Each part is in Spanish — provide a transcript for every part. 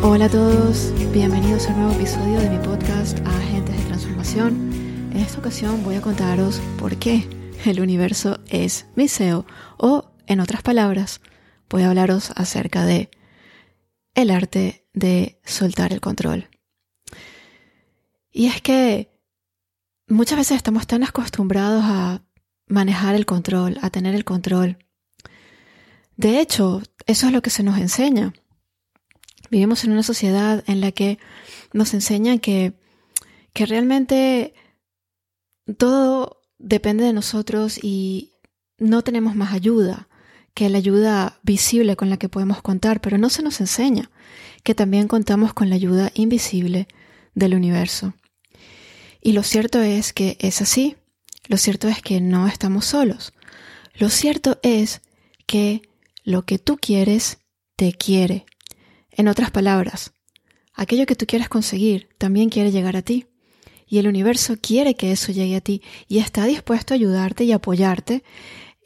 Hola a todos, bienvenidos a un nuevo episodio de mi podcast Agentes de Transformación. En esta ocasión voy a contaros por qué el universo es mi SEO o, en otras palabras, voy a hablaros acerca de el arte de soltar el control. Y es que muchas veces estamos tan acostumbrados a manejar el control, a tener el control. De hecho, eso es lo que se nos enseña. Vivimos en una sociedad en la que nos enseñan que, que realmente todo depende de nosotros y no tenemos más ayuda que la ayuda visible con la que podemos contar, pero no se nos enseña que también contamos con la ayuda invisible del universo. Y lo cierto es que es así. Lo cierto es que no estamos solos. Lo cierto es que lo que tú quieres te quiere. En otras palabras, aquello que tú quieres conseguir también quiere llegar a ti. Y el universo quiere que eso llegue a ti y está dispuesto a ayudarte y apoyarte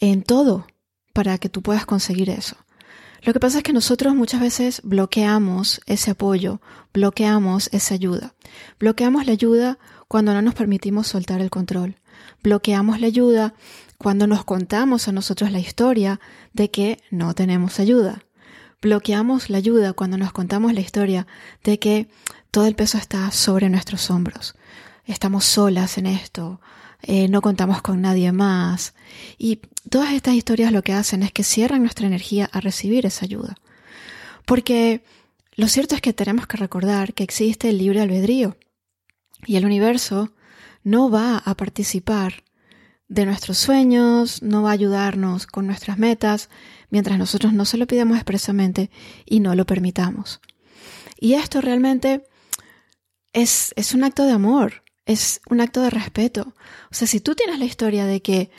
en todo para que tú puedas conseguir eso. Lo que pasa es que nosotros muchas veces bloqueamos ese apoyo, bloqueamos esa ayuda. Bloqueamos la ayuda cuando no nos permitimos soltar el control. Bloqueamos la ayuda cuando nos contamos a nosotros la historia de que no tenemos ayuda. Bloqueamos la ayuda cuando nos contamos la historia de que todo el peso está sobre nuestros hombros. Estamos solas en esto, eh, no contamos con nadie más. Y todas estas historias lo que hacen es que cierran nuestra energía a recibir esa ayuda. Porque lo cierto es que tenemos que recordar que existe el libre albedrío. Y el universo no va a participar de nuestros sueños, no va a ayudarnos con nuestras metas, mientras nosotros no se lo pidamos expresamente y no lo permitamos. Y esto realmente es, es un acto de amor, es un acto de respeto. O sea, si tú tienes la historia de que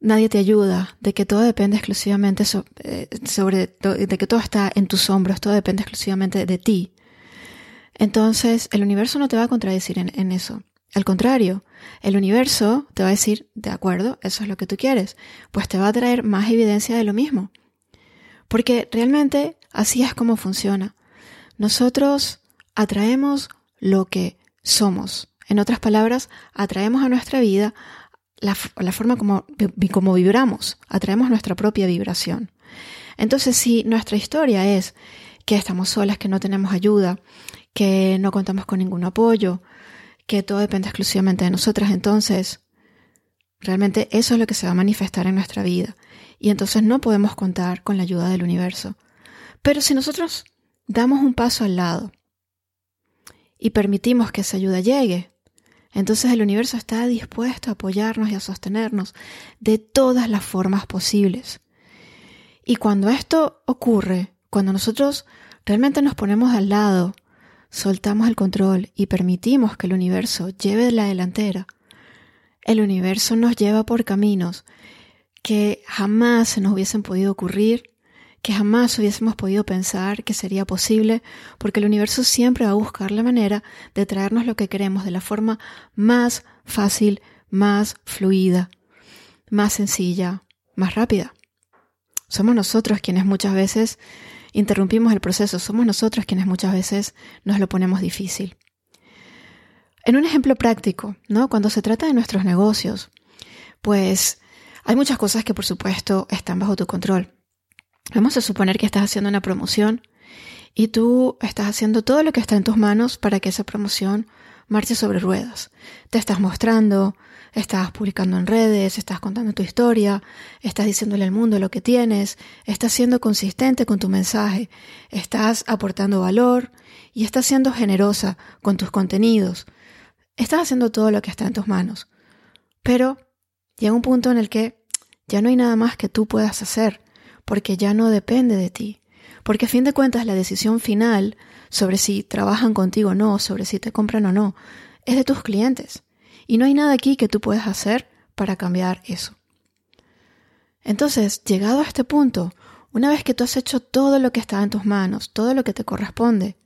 nadie te ayuda, de que todo depende exclusivamente eh, sobre, de que todo está en tus hombros, todo depende exclusivamente de ti, entonces, el universo no te va a contradecir en, eso. Al contrario, el universo te va a decir, de acuerdo, eso es lo que tú quieres, pues te va a traer más evidencia de lo mismo. Porque realmente así es como funciona. Nosotros atraemos lo que somos. En otras palabras, atraemos a nuestra vida la, la forma como, como vibramos, atraemos nuestra propia vibración. Entonces, si nuestra historia es que estamos solas, que no tenemos ayuda, que no contamos con ningún apoyo, que todo depende exclusivamente de nosotras, entonces realmente eso es lo que se va a manifestar en nuestra vida. Y entonces no podemos contar con la ayuda del universo. Pero si nosotros damos un paso al lado y permitimos que esa ayuda llegue, entonces el universo está dispuesto a apoyarnos y a sostenernos de todas las formas posibles. Y cuando esto ocurre, cuando nosotros realmente nos ponemos al lado soltamos el control y permitimos que el universo lleve la delantera, el universo nos lleva por caminos que jamás se nos hubiesen podido ocurrir, que jamás hubiésemos podido pensar que sería posible, porque el universo siempre va a buscar la manera de traernos lo que queremos de la forma más fácil, más fluida, más sencilla, más rápida. Somos nosotros quienes muchas veces interrumpimos el proceso, somos nosotros quienes muchas veces nos lo ponemos difícil. En un ejemplo práctico, ¿no? Cuando se trata de nuestros negocios, pues hay muchas cosas que por supuesto están bajo tu control. Vamos a suponer que estás haciendo una promoción y tú estás haciendo todo lo que está en tus manos para que esa promoción marche sobre ruedas. Te estás mostrando, estás publicando en redes, estás contando tu historia, estás diciéndole al mundo lo que tienes, estás siendo consistente con tu mensaje, estás aportando valor y estás siendo generosa con tus contenidos. Estás haciendo todo lo que está en tus manos. Pero llega un punto en el que ya no hay nada más que tú puedas hacer, porque ya no depende de ti. Porque a fin de cuentas la decisión final sobre si trabajan contigo o no, sobre si te compran o no, es de tus clientes. Y no hay nada aquí que tú puedas hacer para cambiar eso. Entonces, llegado a este punto, una vez que tú has hecho todo lo que está en tus manos, todo lo que te corresponde,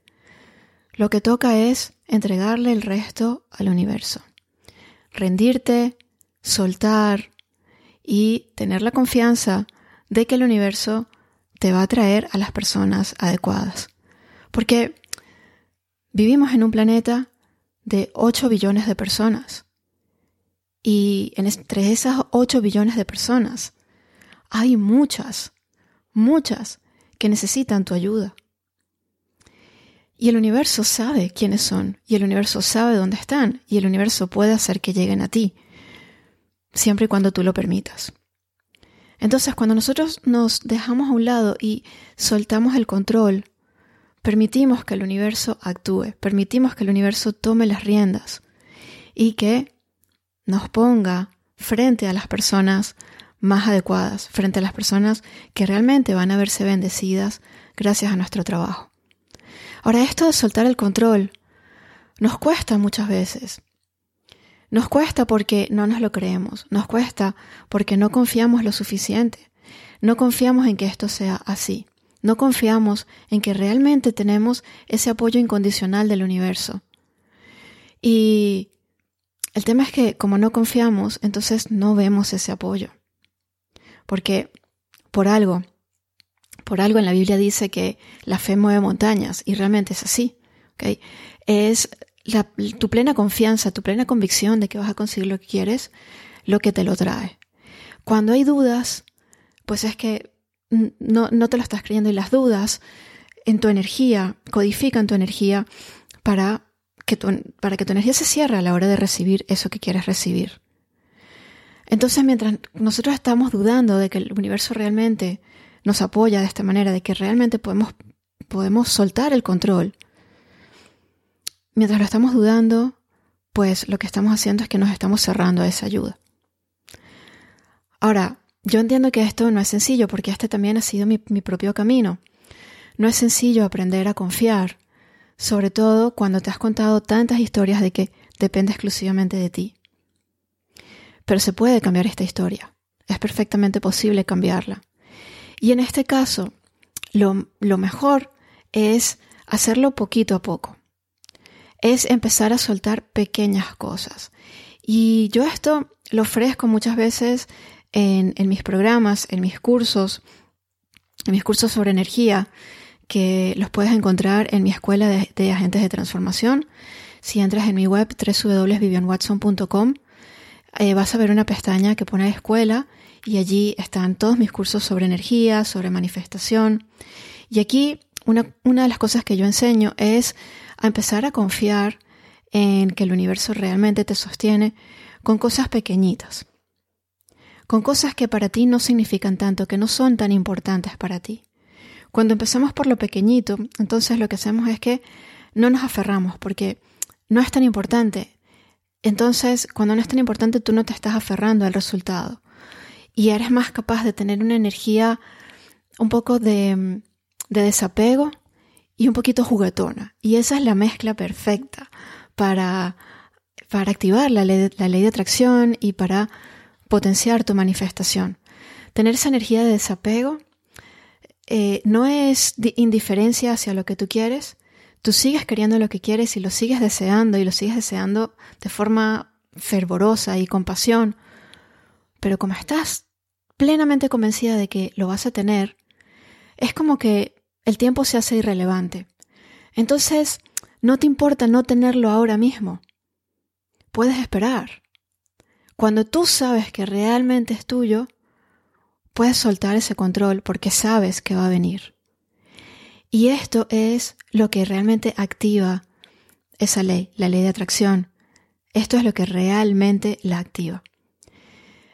lo que toca es entregarle el resto al universo. Rendirte, soltar y tener la confianza de que el universo te va a traer a las personas adecuadas. Porque Vivimos en un planeta de 8 billones de personas. Y entre esas 8 billones de personas hay muchas, muchas que necesitan tu ayuda. Y el universo sabe quiénes son, y el universo sabe dónde están, y el universo puede hacer que lleguen a ti, siempre y cuando tú lo permitas. Entonces, cuando nosotros nos dejamos a un lado y soltamos el control, permitimos que el universo actúe, permitimos que el universo tome las riendas y que nos ponga frente a las personas más adecuadas, frente a las personas que realmente van a verse bendecidas gracias a nuestro trabajo. Ahora, esto de soltar el control nos cuesta muchas veces. Nos cuesta porque no nos lo creemos, nos cuesta porque no confiamos lo suficiente, no confiamos en que esto sea así, no confiamos en que realmente tenemos ese apoyo incondicional del universo. Y el tema es que como no confiamos, entonces no vemos ese apoyo. Porque por algo, por algo en la Biblia dice que la fe mueve montañas y realmente es así. ¿okay? Es tu plena confianza, tu plena convicción de que vas a conseguir lo que quieres, lo que te lo trae. Cuando hay dudas, pues es que no, no te lo estás creyendo y las dudas en tu energía, codifican tu energía para que tu, para que tu energía se cierre a la hora de recibir eso que quieres recibir. Entonces, mientras nosotros estamos dudando de que el universo realmente nos apoya de esta manera, de que realmente podemos, podemos soltar el control, mientras lo estamos dudando, pues lo que estamos haciendo es que nos estamos cerrando a esa ayuda. Ahora, yo entiendo que esto no es sencillo porque este también ha sido mi, mi propio camino. No es sencillo aprender a confiar, sobre todo cuando te has contado tantas historias de que depende exclusivamente de ti. Pero se puede cambiar esta historia. Es perfectamente posible cambiarla. Y en este caso, lo, mejor es hacerlo poquito a poco. Es empezar a soltar pequeñas cosas. Y yo esto lo ofrezco muchas veces en, mis programas, en mis cursos, en mis cursos sobre energía, que los puedes encontrar en mi escuela de, agentes de transformación. Si entras en mi web www.vivianwatson.com, eh, vas a ver una pestaña que pone escuela y allí están todos mis cursos sobre energía, sobre manifestación. Y aquí una, una de las cosas que yo enseño es a empezar a confiar en que el universo realmente te sostiene con cosas pequeñitas, con cosas que para ti no significan tanto, que no son tan importantes para ti. Cuando empezamos por lo pequeñito, entonces lo que hacemos es que no nos aferramos porque no es tan importante. Entonces, cuando no es tan importante, tú no te estás aferrando al resultado y eres más capaz de tener una energía un poco de, desapego y un poquito juguetona. Y esa es la mezcla perfecta para, para activar la ley, de atracción y para potenciar tu manifestación. Tener esa energía de desapego eh, no es indiferencia hacia lo que tú quieres. Tú sigues queriendo lo que quieres y lo sigues deseando y lo sigues deseando de forma fervorosa y con pasión pero como estás plenamente convencida de que lo vas a tener, es como que el tiempo se hace irrelevante. Entonces, no te importa no tenerlo ahora mismo. Puedes esperar. Cuando tú sabes que realmente es tuyo, puedes soltar ese control porque sabes que va a venir. Y esto es lo que realmente activa esa ley, la ley de atracción. Esto es lo que realmente la activa.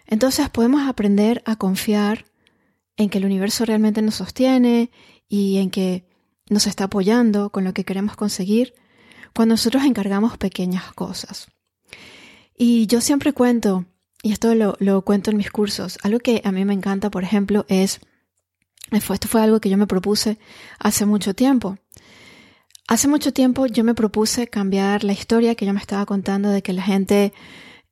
Entonces podemos aprender a confiar en que el universo realmente nos sostiene y en que nos está apoyando con lo que queremos conseguir cuando nosotros encargamos pequeñas cosas. Y yo siempre cuento, y esto lo, cuento en mis cursos, algo que a mí me encanta, por ejemplo, es, esto fue algo que yo me propuse hace mucho tiempo. Hace mucho tiempo yo me propuse cambiar la historia que yo me estaba contando de que la gente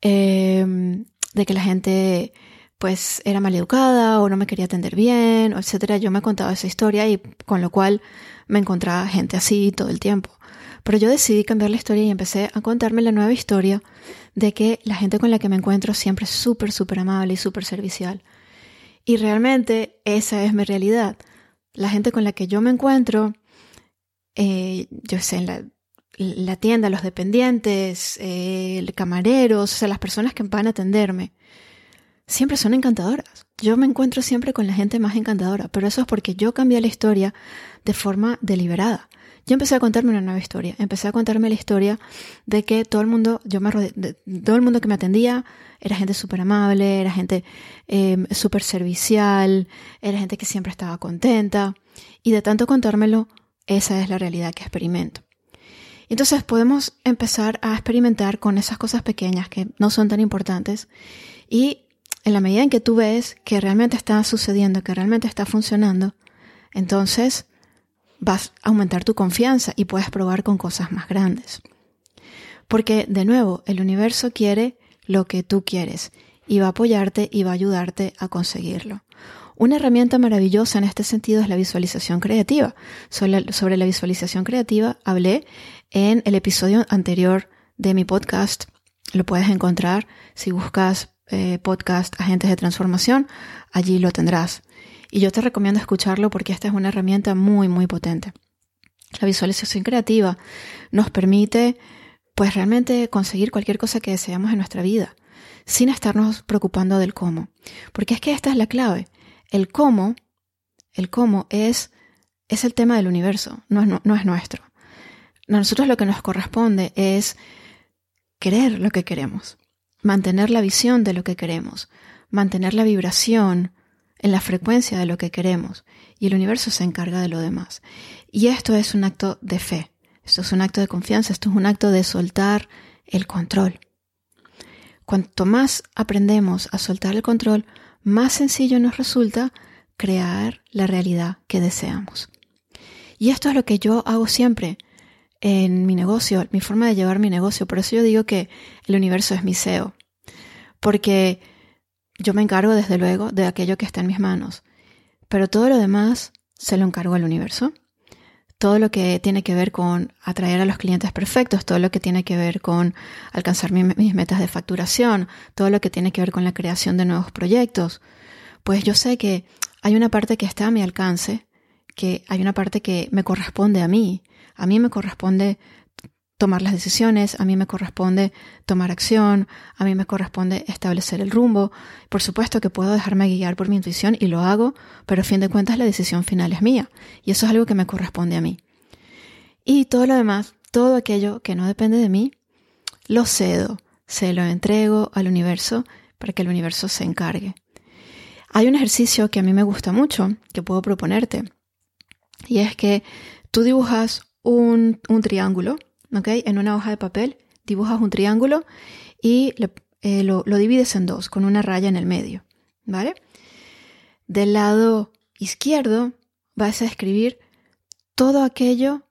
eh, de que la gente pues era maleducada o no me quería atender bien, etcétera. Yo me contaba esa historia y con lo cual me encontraba gente así todo el tiempo. Pero yo decidí cambiar la historia y empecé a contarme la nueva historia de que la gente con la que me encuentro siempre es súper, súper amable y súper servicial. Y realmente esa es mi realidad. La gente con la que yo me encuentro, eh, yo sé, en la, la tienda, los dependientes, eh, el camareros, o sea, las personas que van a atenderme, siempre son encantadoras. Yo me encuentro siempre con la gente más encantadora, pero eso es porque yo cambié la historia de forma deliberada. Yo empecé a contarme una nueva historia. Empecé a contarme la historia de que todo el mundo, yo me todo el mundo que me atendía era gente súper amable, era gente eh, súper servicial, era gente que siempre estaba contenta. Y de tanto contármelo, esa es la realidad que experimento. Entonces podemos empezar a experimentar con esas cosas pequeñas que no son tan importantes y en la medida en que tú ves que realmente está sucediendo, que realmente está funcionando, entonces vas a aumentar tu confianza y puedes probar con cosas más grandes. Porque, de nuevo, el universo quiere lo que tú quieres y va a apoyarte y va a ayudarte a conseguirlo. Una herramienta maravillosa en este sentido es la visualización creativa. Sobre, la visualización creativa hablé en el episodio anterior de mi podcast. Lo puedes encontrar si buscas eh, podcast Agentes de Transformación, allí lo tendrás. Y yo te recomiendo escucharlo porque esta es una herramienta muy, muy potente. La visualización creativa nos permite, pues realmente conseguir cualquier cosa que deseamos en nuestra vida, sin estarnos preocupando del cómo. Porque es que esta es la clave. El cómo, el cómo es, es el tema del universo, no es, no, es nuestro. A nosotros lo que nos corresponde es querer lo que queremos, mantener la visión de lo que queremos, mantener la vibración en la frecuencia de lo que queremos y el universo se encarga de lo demás. Y esto es un acto de fe, esto es un acto de confianza, esto es un acto de soltar el control. Cuanto más aprendemos a soltar el control, más sencillo nos resulta crear la realidad que deseamos. Y esto es lo que yo hago siempre en mi negocio, mi forma de llevar mi negocio. Por eso yo digo que el universo es mi SEO. Porque yo me encargo, desde luego, de aquello que está en mis manos, pero todo lo demás se lo encargo al universo. Todo lo que tiene que ver con atraer a los clientes perfectos, todo lo que tiene que ver con alcanzar mis metas de facturación, todo lo que tiene que ver con la creación de nuevos proyectos, pues yo sé que hay una parte que está a mi alcance, que hay una parte que me corresponde a mí. A mí me corresponde tomar las decisiones, a mí me corresponde tomar acción, a mí me corresponde establecer el rumbo. Por supuesto que puedo dejarme guiar por mi intuición y lo hago, pero a fin de cuentas la decisión final es mía y eso es algo que me corresponde a mí. Y todo lo demás, todo aquello que no depende de mí, lo cedo, se lo entrego al universo para que el universo se encargue. Hay un ejercicio que a mí me gusta mucho, que puedo proponerte, y es que tú dibujas un, triángulo en una hoja de papel dibujas un triángulo y eh, lo, divides en dos con una raya en el medio, ¿vale? Del lado izquierdo vas a escribir todo aquello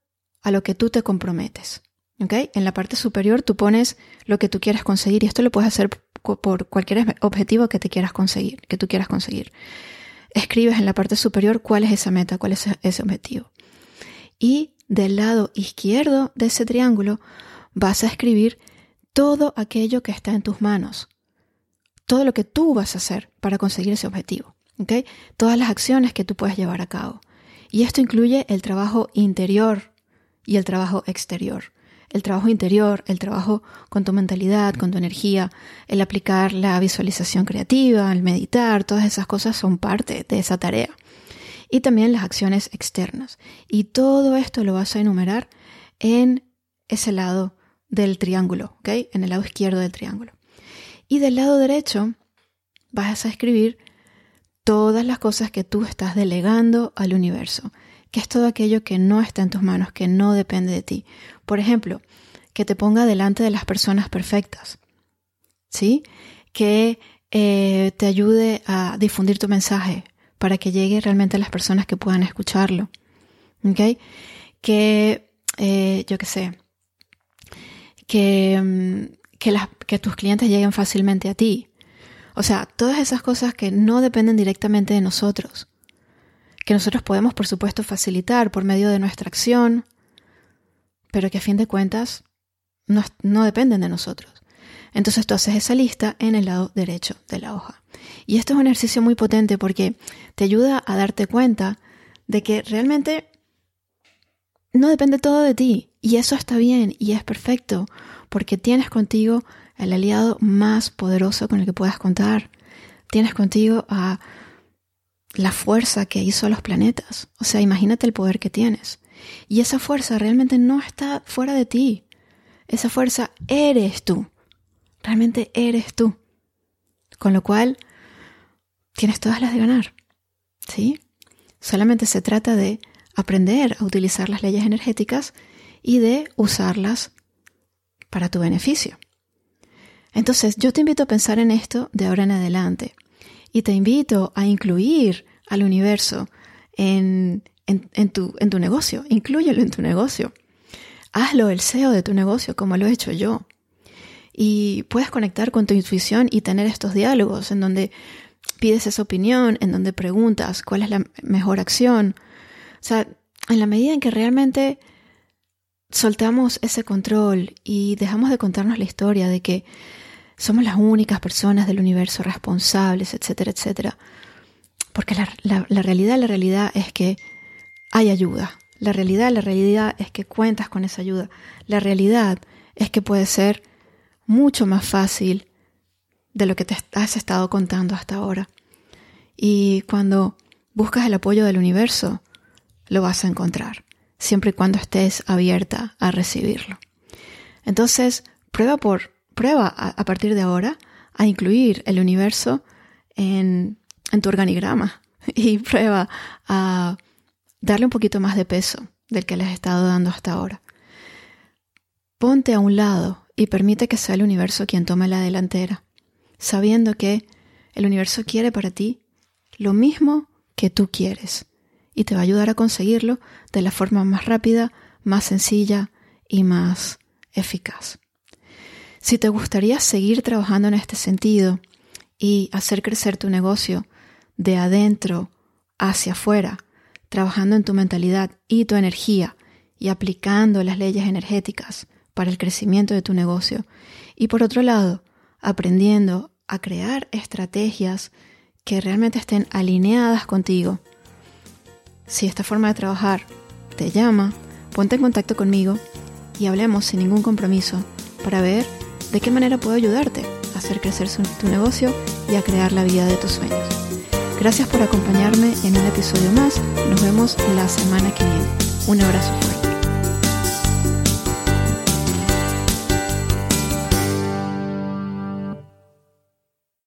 a lo que tú te comprometes. En la parte superior tú pones lo que tú quieras conseguir y esto lo puedes hacer por cualquier objetivo que te quieras conseguir, que tú quieras conseguir. Escribes en la parte superior cuál es esa meta, cuál es ese objetivo. Y del lado izquierdo de ese triángulo vas a escribir todo aquello que está en tus manos, todo lo que tú vas a hacer para conseguir ese objetivo, todas las acciones que tú puedes llevar a cabo. Y esto incluye el trabajo interior y el trabajo exterior. El trabajo interior, el trabajo con tu mentalidad, con tu energía, el aplicar la visualización creativa, el meditar, todas esas cosas son parte de esa tarea y también las acciones externas. Y todo esto lo vas a enumerar en ese lado del triángulo, ¿ok? En el lado izquierdo del triángulo. Y del lado derecho vas a escribir todas las cosas que tú estás delegando al universo, que es todo aquello que no está en tus manos, que no depende de ti. Por ejemplo, que te ponga delante de las personas perfectas, ¿sí? Que eh, te ayude a difundir tu mensaje, para que llegue realmente a las personas que puedan escucharlo. ¿Ok? Que, eh, yo qué sé, que, mm, que, tus clientes lleguen fácilmente a ti. O sea, todas esas cosas que no dependen directamente de nosotros, que nosotros podemos, por supuesto, facilitar por medio de nuestra acción, pero que a fin de cuentas no, no dependen de nosotros. Entonces tú haces esa lista en el lado derecho de la hoja. Y esto es un ejercicio muy potente porque te ayuda a darte cuenta de que realmente no depende todo de ti. Y eso está bien y es perfecto, porque tienes contigo el aliado más poderoso con el que puedas contar. Tienes contigo a la fuerza que hizo a los planetas. O sea, imagínate el poder que tienes. Y esa fuerza realmente no está fuera de ti. Esa fuerza eres tú. Realmente eres tú. Con lo cual, tienes todas las de ganar. ¿Sí? Solamente se trata de aprender a utilizar las leyes energéticas y de usarlas para tu beneficio. Entonces, yo te invito a pensar en esto de ahora en adelante y te invito a incluir al universo en, tu, en tu negocio, inclúyelo en tu negocio. Hazlo el SEO de tu negocio como lo he hecho yo. Y puedes conectar con tu intuición y tener estos diálogos en donde pides esa opinión, en donde preguntas cuál es la mejor acción. O sea, en la medida en que realmente soltamos ese control y dejamos de contarnos la historia de que somos las únicas personas del universo responsables, etcétera, etcétera. Porque la, la, realidad, la realidad es que hay ayuda. La realidad, la realidad es que cuentas con esa ayuda. La realidad es que puede ser mucho más fácil de lo que te has estado contando hasta ahora. Y cuando buscas el apoyo del universo, lo vas a encontrar, siempre y cuando estés abierta a recibirlo. Entonces, prueba por prueba a, partir de ahora a incluir el universo en, en tu organigrama y prueba a darle un poquito más de peso del que le has estado dando hasta ahora. Ponte a un lado y permite que sea el universo quien tome la delantera, sabiendo que el universo quiere para ti lo mismo que tú quieres y te va a ayudar a conseguirlo de la forma más rápida, más sencilla y más eficaz. Si te gustaría seguir trabajando en este sentido y hacer crecer tu negocio de adentro hacia afuera, trabajando en tu mentalidad y tu energía y aplicando las leyes energéticas para el crecimiento de tu negocio, y por otro lado, aprendiendo a crear estrategias que realmente estén alineadas contigo. Si esta forma de trabajar te llama, ponte en contacto conmigo y hablemos sin ningún compromiso para ver de qué manera puedo ayudarte a hacer crecer tu negocio y a crear la vida de tus sueños. Gracias por acompañarme en un episodio más. Nos vemos la semana que viene. Un abrazo.